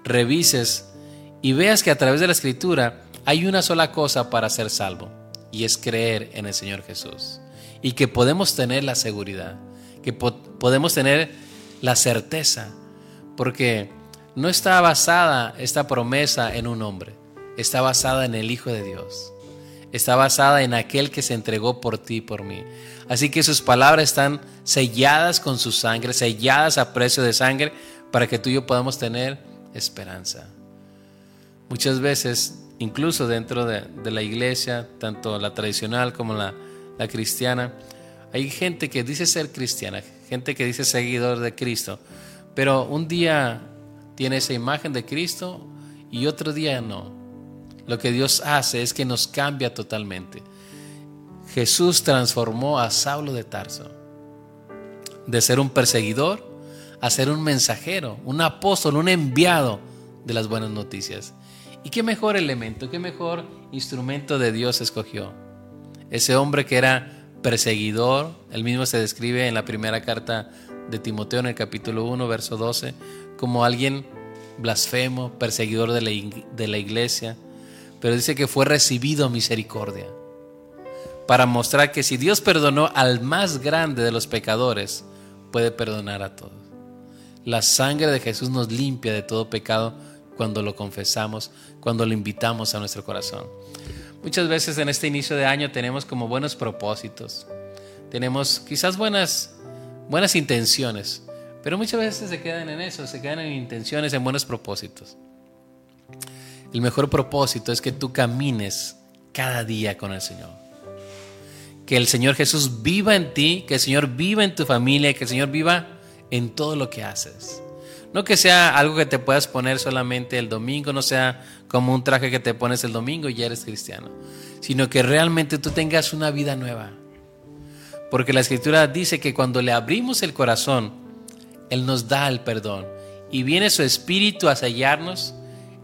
revises y veas que a través de la escritura hay una sola cosa para ser salvo y es creer en el Señor Jesús. Y que podemos tener la seguridad que podemos tener la certeza, porque no está basada esta promesa en un hombre, está basada en el Hijo de Dios, está basada en aquel que se entregó por ti y por mí. Así que sus palabras están selladas con su sangre, selladas a precio de sangre, para que tú y yo podamos tener esperanza. Muchas veces, incluso dentro de, la iglesia, tanto la tradicional como la, la cristiana, hay gente que dice ser cristiana, gente que dice seguidor de Cristo, pero un día tiene esa imagen de Cristo y otro día no. Lo que Dios hace es que nos cambia totalmente. Jesús transformó a Saulo de Tarso de ser un perseguidor a ser un mensajero, un apóstol, un enviado de las buenas noticias. ¿Y qué mejor elemento, qué mejor instrumento de Dios escogió? Ese hombre que era perseguidor, él mismo se describe en la primera carta de Timoteo en el capítulo 1, verso 12, como alguien blasfemo, perseguidor de la, de la iglesia, pero dice que fue recibido misericordia para mostrar que si Dios perdonó al más grande de los pecadores, puede perdonar a todos. La sangre de Jesús nos limpia de todo pecado cuando lo confesamos, cuando lo invitamos a nuestro corazón. Muchas veces en este inicio de año tenemos como buenos propósitos, tenemos quizás buenas, buenas intenciones, pero muchas veces se quedan en eso, se quedan en intenciones, en buenos propósitos. El mejor propósito es que tú camines cada día con el Señor. Que el Señor Jesús viva en ti, que el Señor viva en tu familia, que el Señor viva en todo lo que haces. No que sea algo que te puedas poner solamente el domingo, no sea como un traje que te pones el domingo y ya eres cristiano, sino que realmente tú tengas una vida nueva. Porque la escritura dice que cuando le abrimos el corazón, Él nos da el perdón y viene su espíritu a sellarnos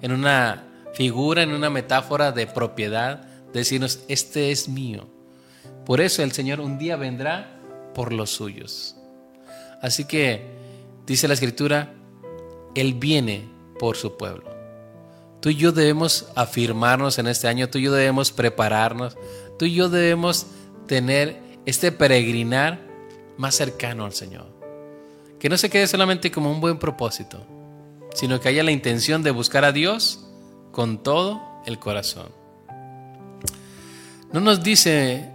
en una figura, en una metáfora de propiedad, decirnos, este es mío. Por eso el Señor un día vendrá por los suyos. Así que, dice la escritura, Él viene por su pueblo. Tú y yo debemos afirmarnos en este año, tú y yo debemos prepararnos, tú y yo debemos tener este peregrinar más cercano al Señor. Que no se quede solamente como un buen propósito, sino que haya la intención de buscar a Dios con todo el corazón. No nos dice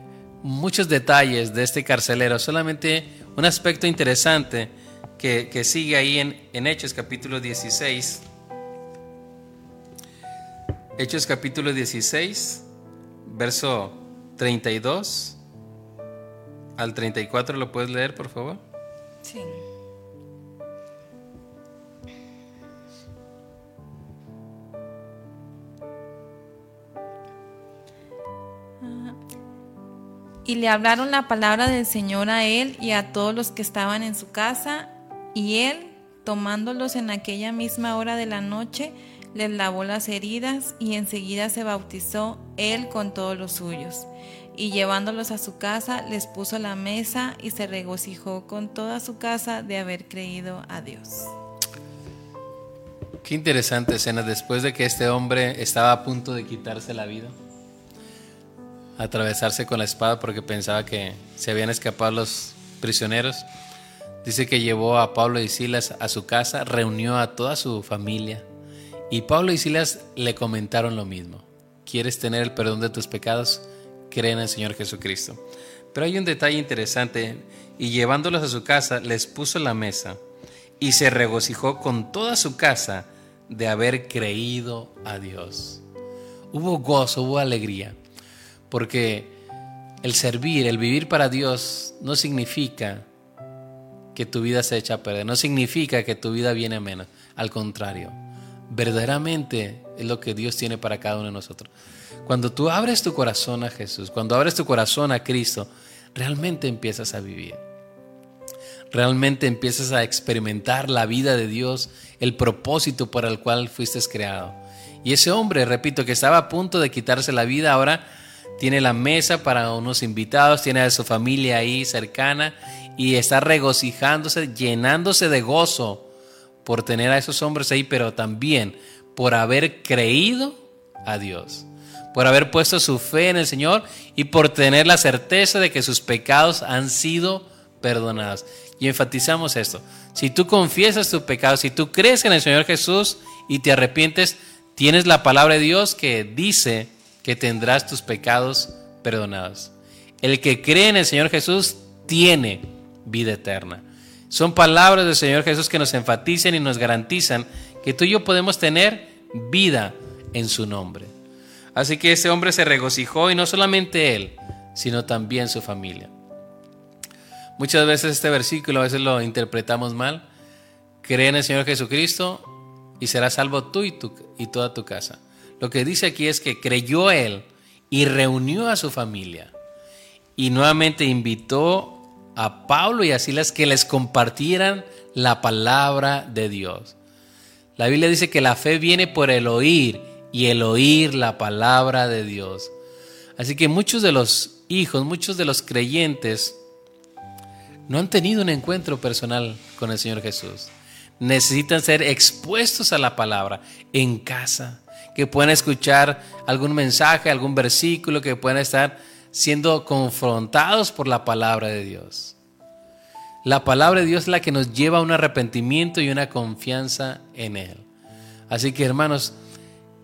muchos detalles de este carcelero, solamente un aspecto interesante que, sigue ahí en, en Hechos capítulo 16. Hechos capítulo 16, verso 32 al 34, ¿lo puedes leer, por favor? Sí. Y le hablaron la palabra del Señor a él y a todos los que estaban en su casa, y él, tomándolos en aquella misma hora de la noche, les lavó las heridas y enseguida se bautizó él con todos los suyos. Y llevándolos a su casa, les puso la mesa y se regocijó con toda su casa de haber creído a Dios. Qué interesante escena después de que este hombre estaba a punto de quitarse la vida atravesarse con la espada porque pensaba que se habían escapado los prisioneros. Dice que llevó a Pablo y Silas a su casa, reunió a toda su familia y Pablo y Silas le comentaron lo mismo. ¿Quieres tener el perdón de tus pecados? Cree en el Señor Jesucristo. Pero hay un detalle interesante y llevándolos a su casa les puso la mesa y se regocijó con toda su casa de haber creído a Dios. Hubo gozo, hubo alegría. Porque el servir, el vivir para Dios no significa que tu vida se echa a perder, no significa que tu vida viene a menos. Al contrario, verdaderamente es lo que Dios tiene para cada uno de nosotros. Cuando tú abres tu corazón a Jesús, cuando abres tu corazón a Cristo, realmente empiezas a vivir. Realmente empiezas a experimentar la vida de Dios, el propósito para el cual fuiste creado. Y ese hombre, repito, que estaba a punto de quitarse la vida, ahora tiene la mesa para unos invitados, tiene a su familia ahí cercana y está regocijándose, llenándose de gozo por tener a esos hombres ahí, pero también por haber creído a Dios, por haber puesto su fe en el Señor y por tener la certeza de que sus pecados han sido perdonados. Y enfatizamos esto. Si tú confiesas tu pecado, si tú crees en el Señor Jesús y te arrepientes, tienes la palabra de Dios que dice que tendrás tus pecados perdonados. El que cree en el Señor Jesús tiene vida eterna. Son palabras del Señor Jesús que nos enfatizan y nos garantizan que tú y yo podemos tener vida en su nombre. Así que ese hombre se regocijó y no solamente él, sino también su familia. Muchas veces este versículo a veces lo interpretamos mal. Cree en el Señor Jesucristo y serás salvo tú y, y toda tu casa. Lo que dice aquí es que creyó él y reunió a su familia. Y nuevamente invitó a Pablo y a Silas que les compartieran la palabra de Dios. La Biblia dice que la fe viene por el oír y el oír la palabra de Dios. Así que muchos de los hijos, muchos de los creyentes no han tenido un encuentro personal con el Señor Jesús. Necesitan ser expuestos a la palabra en casa, que puedan escuchar algún mensaje, algún versículo, que puedan estar siendo confrontados por la palabra de Dios. La palabra de Dios es la que nos lleva a un arrepentimiento y una confianza en Él. Así que hermanos,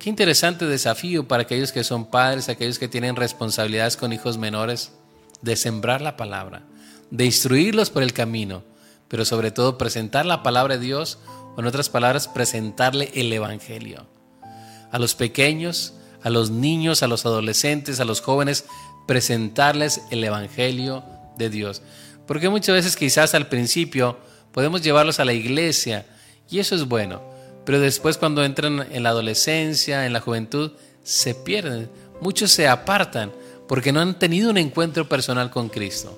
qué interesante desafío para aquellos que son padres, aquellos que tienen responsabilidades con hijos menores, de sembrar la palabra, de instruirlos por el camino, pero sobre todo presentar la palabra de Dios, o en otras palabras, presentarle el Evangelio. A los pequeños, a los niños, a los adolescentes, a los jóvenes, presentarles el Evangelio de Dios. Porque muchas veces quizás al principio podemos llevarlos a la iglesia y eso es bueno, pero después cuando entran en la adolescencia, en la juventud, se pierden. Muchos se apartan porque no han tenido un encuentro personal con Cristo.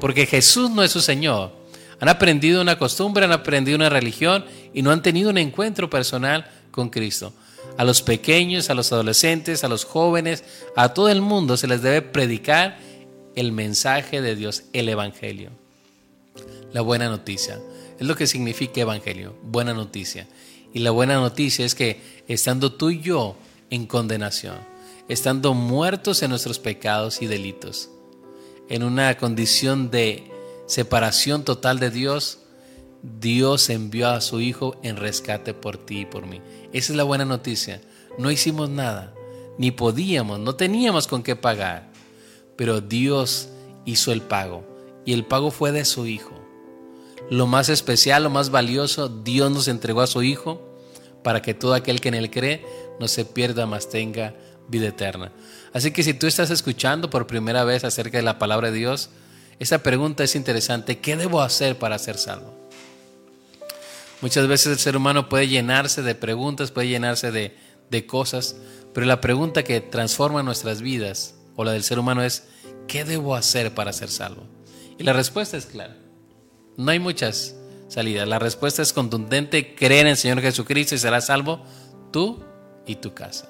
Porque Jesús no es su Señor. Han aprendido una costumbre, han aprendido una religión y no han tenido un encuentro personal con Cristo. A los pequeños, a los adolescentes, a los jóvenes, a todo el mundo se les debe predicar el mensaje de Dios, el Evangelio. La buena noticia. Es lo que significa Evangelio, buena noticia. Y la buena noticia es que estando tú y yo en condenación, estando muertos en nuestros pecados y delitos, en una condición de separación total de Dios, Dios envió a su Hijo en rescate por ti y por mí. Esa es la buena noticia. No hicimos nada, ni podíamos, no teníamos con qué pagar pero Dios hizo el pago y el pago fue de su Hijo. Lo más especial, lo más valioso, Dios nos entregó a su Hijo para que todo aquel que en Él cree no se pierda, mas tenga vida eterna. Así que si tú estás escuchando por primera vez acerca de la palabra de Dios, esta pregunta es interesante. ¿Qué debo hacer para ser salvo? Muchas veces el ser humano puede llenarse de preguntas, puede llenarse de, de cosas, pero la pregunta que transforma nuestras vidas o la del ser humano es, ¿qué debo hacer para ser salvo? Y la respuesta es clara. No hay muchas salidas. La respuesta es contundente, cree en el Señor Jesucristo y serás salvo tú y tu casa.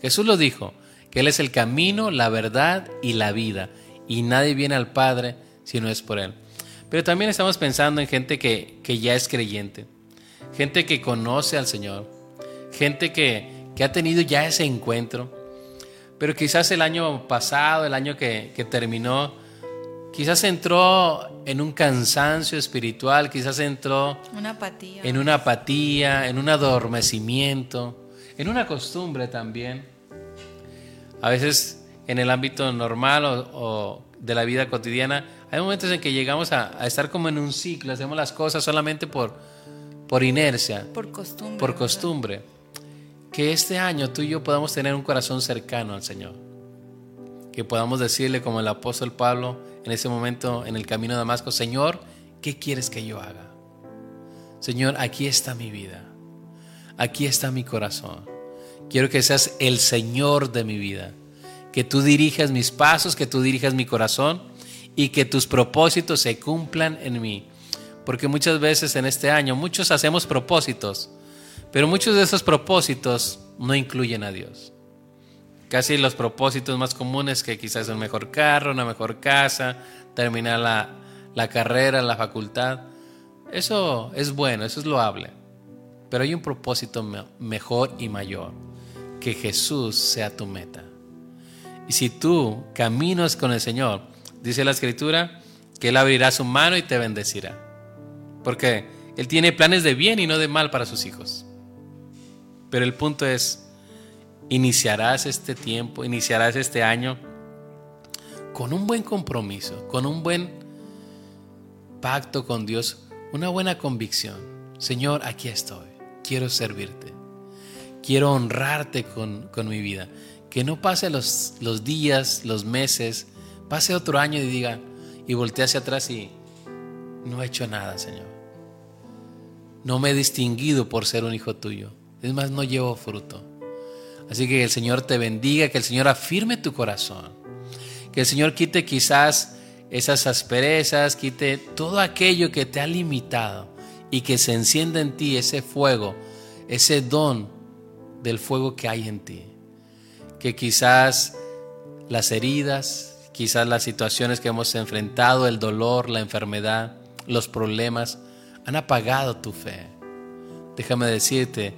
Jesús lo dijo, que Él es el camino, la verdad y la vida. Y nadie viene al Padre si no es por Él. Pero también estamos pensando en gente que, que ya es creyente, gente que conoce al Señor, gente que, que ha tenido ya ese encuentro, pero quizás el año pasado, el año que, terminó, quizás entró en un cansancio espiritual, quizás entró una apatía. en una apatía, en un adormecimiento, en una costumbre también. A veces en el ámbito normal o, de la vida cotidiana, hay momentos en que llegamos a, estar como en un ciclo, hacemos las cosas solamente por, por inercia, por costumbre. Por costumbre que este año tú y yo podamos tener un corazón cercano al Señor. Que podamos decirle como el apóstol Pablo en ese momento en el camino de Damasco, Señor, ¿qué quieres que yo haga? Señor, aquí está mi vida. Aquí está mi corazón. Quiero que seas el Señor de mi vida. Que tú dirijas mis pasos, que tú dirijas mi corazón y que tus propósitos se cumplan en mí. Porque muchas veces en este año, muchos hacemos propósitos, pero muchos de esos propósitos no incluyen a Dios. Casi los propósitos más comunes que quizás un mejor carro, una mejor casa, terminar la, la carrera, la facultad. Eso es bueno, eso es loable. Pero hay un propósito mejor y mayor, que Jesús sea tu meta. Y si tú caminas con el Señor, dice la Escritura, que Él abrirá su mano y te bendecirá. Porque Él tiene planes de bien y no de mal para sus hijos. Pero el punto es, iniciarás este tiempo, iniciarás este año con un buen compromiso, con un buen pacto con Dios, una buena convicción. Señor, aquí estoy, quiero servirte, quiero honrarte con, mi vida. Que no pase los, los días, los meses, pase otro año y diga, y voltee hacia atrás y no he hecho nada, Señor. No me he distinguido por ser un hijo tuyo. Es más, no llevo fruto. Así que el Señor te bendiga, que el Señor afirme tu corazón. Que el Señor quite quizás esas asperezas, quite todo aquello que te ha limitado y que se encienda en ti ese fuego, ese don del fuego que hay en ti. Que quizás las heridas, quizás las situaciones que hemos enfrentado, el dolor, la enfermedad, los problemas, han apagado tu fe. Déjame decirte,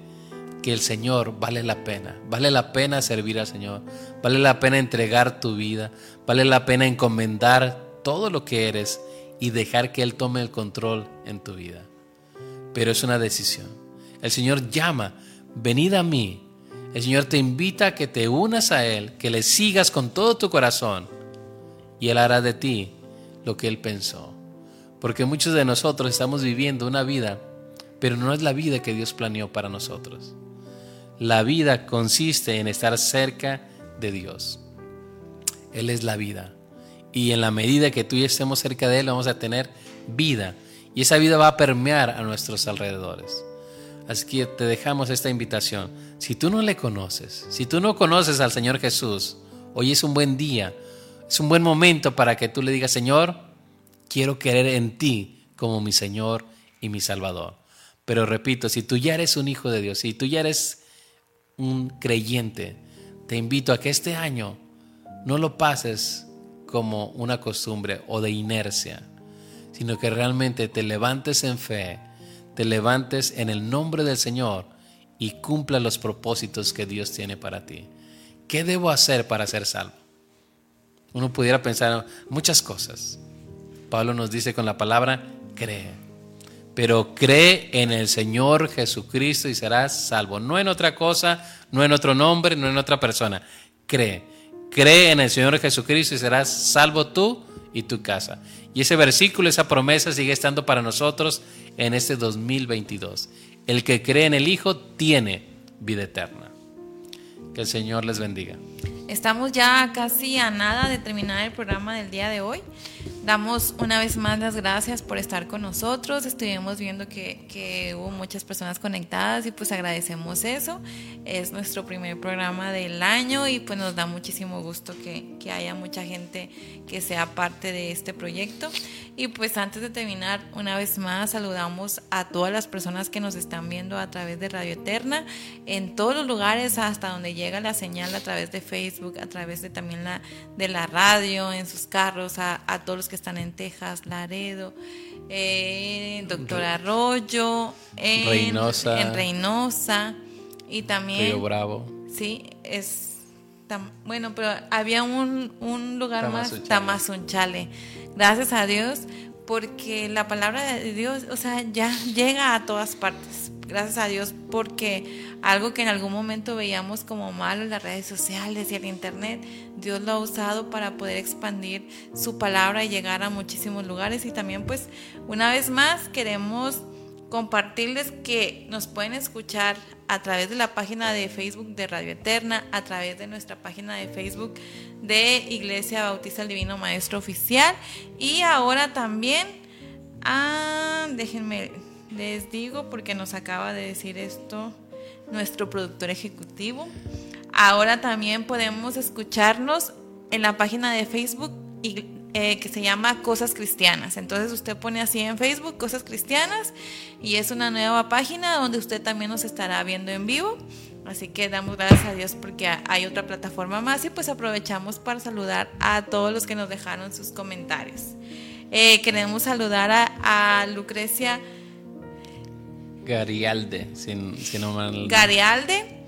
que el Señor vale la pena. Vale la pena servir al Señor. Vale la pena entregar tu vida. Vale la pena encomendar todo lo que eres y dejar que Él tome el control en tu vida. Pero es una decisión. El Señor llama, venid a mí. El Señor te invita a que te unas a Él, que le sigas con todo tu corazón y Él hará de ti lo que Él pensó. Porque muchos de nosotros estamos viviendo una vida, pero no es la vida que Dios planeó para nosotros. La vida consiste en estar cerca de Dios. Él es la vida. Y en la medida que tú y estemos cerca de Él, vamos a tener vida. Y esa vida va a permear a nuestros alrededores. Así que te dejamos esta invitación. Si tú no le conoces, si tú no conoces al Señor Jesús, hoy es un buen día, es un buen momento para que tú le digas, Señor, quiero querer en ti como mi Señor y mi Salvador. Pero repito, si tú ya eres un hijo de Dios, si tú ya eres un creyente, te invito a que este año no lo pases como una costumbre o de inercia, sino que realmente te levantes en fe, te levantes en el nombre del Señor y cumpla los propósitos que Dios tiene para ti. ¿Qué debo hacer para ser salvo? Uno pudiera pensar muchas cosas. Pablo nos dice con la palabra, cree pero cree en el Señor Jesucristo y serás salvo. No en otra cosa, no en otro nombre, no en otra persona. Cree. Cree en el Señor Jesucristo y serás salvo tú y tu casa. Y ese versículo, esa promesa sigue estando para nosotros en este 2022. El que cree en el Hijo tiene vida eterna. Que el Señor les bendiga. Estamos ya casi a nada de terminar el programa del día de hoy. Damos una vez más las gracias por estar con nosotros. Estuvimos viendo que, hubo muchas personas conectadas y pues agradecemos eso. Es nuestro primer programa del año y pues nos da muchísimo gusto que, que haya mucha gente que sea parte de este proyecto. Y pues antes de terminar, una vez más saludamos a todas las personas que nos están viendo a través de Radio Eterna, en todos los lugares hasta donde llega la señal a través de Facebook, a través de también la, de la radio, en sus carros, a, a todos los que están en Texas, Laredo, Doctor Arroyo, en Reynosa, en Reynosa y también... Río Bravo. Sí, es... bueno, pero había un, un lugar más, Tamazunchale. Gracias a Dios, porque la palabra de Dios, o sea, ya llega a todas partes gracias a Dios porque algo que en algún momento veíamos como malo en las redes sociales y el internet, Dios lo ha usado para poder expandir su palabra y llegar a muchísimos lugares. Y también pues una vez más queremos compartirles que nos pueden escuchar a través de la página de Facebook de Radio Eterna, a través de nuestra página de Facebook de Iglesia Bautista el Divino Maestro Oficial. Y ahora también, ah, déjenme les digo porque nos acaba de decir esto nuestro productor ejecutivo. Ahora también podemos escucharnos en la página de Facebook eh, que se llama Cosas Cristianas. Entonces usted pone así en Facebook Cosas Cristianas y es una nueva página donde usted también nos estará viendo en vivo. Así que damos gracias a Dios porque hay otra plataforma más y pues aprovechamos para saludar a todos los que nos dejaron sus comentarios. Eh, queremos saludar a, a Lucrecia. Garialde, si, no mal. Garialde.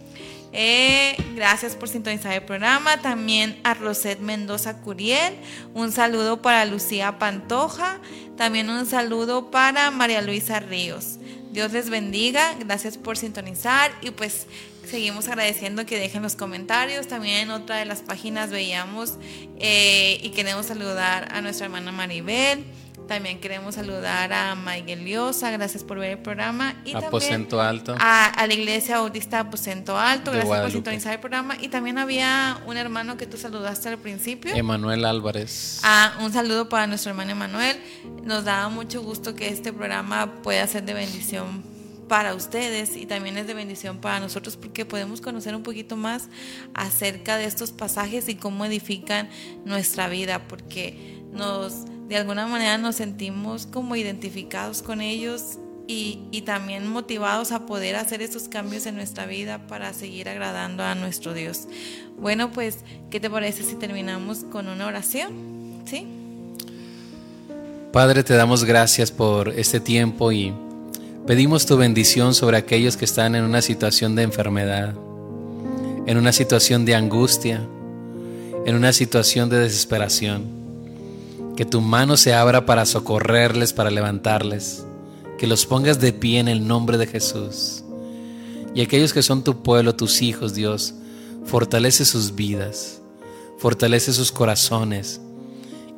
Eh, gracias por sintonizar el programa. También a Roset Mendoza Curiel. Un saludo para Lucía Pantoja. También un saludo para María Luisa Ríos. Dios les bendiga. Gracias por sintonizar. Y pues seguimos agradeciendo que dejen los comentarios. También en otra de las páginas veíamos eh, y queremos saludar a nuestra hermana Maribel. También queremos saludar a Miguel Liosa, gracias por ver el programa. Y Aposento Alto. A, la iglesia Autista Aposento Alto, gracias por sintonizar el programa. Y también había un hermano que tú saludaste al principio. Emanuel Álvarez. Ah, un saludo para nuestro hermano Emanuel. Nos da mucho gusto que este programa pueda ser de bendición para ustedes y también es de bendición para nosotros porque podemos conocer un poquito más acerca de estos pasajes y cómo edifican nuestra vida, porque nos de alguna manera nos sentimos como identificados con ellos y, también motivados a poder hacer esos cambios en nuestra vida para seguir agradando a nuestro Dios. Bueno, pues, ¿qué te parece si terminamos con una oración? ¿Sí? Padre, te damos gracias por este tiempo y pedimos tu bendición sobre aquellos que están en una situación de enfermedad, en una situación de angustia, en una situación de desesperación que tu mano se abra para socorrerles, para levantarles, que los pongas de pie en el nombre de Jesús. Y aquellos que son tu pueblo, tus hijos, Dios, fortalece sus vidas, fortalece sus corazones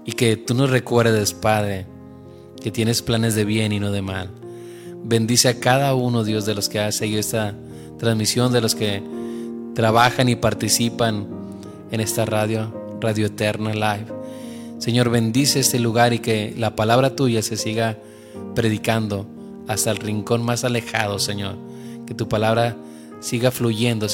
y que tú nos recuerdes, Padre, que tienes planes de bien y no de mal. Bendice a cada uno, Dios, de los que ha seguido esta transmisión, de los que trabajan y participan en esta radio, Radio Eterna Live. Señor, bendice este lugar y que la palabra tuya se siga predicando hasta el rincón más alejado, Señor. Que tu palabra siga fluyendo.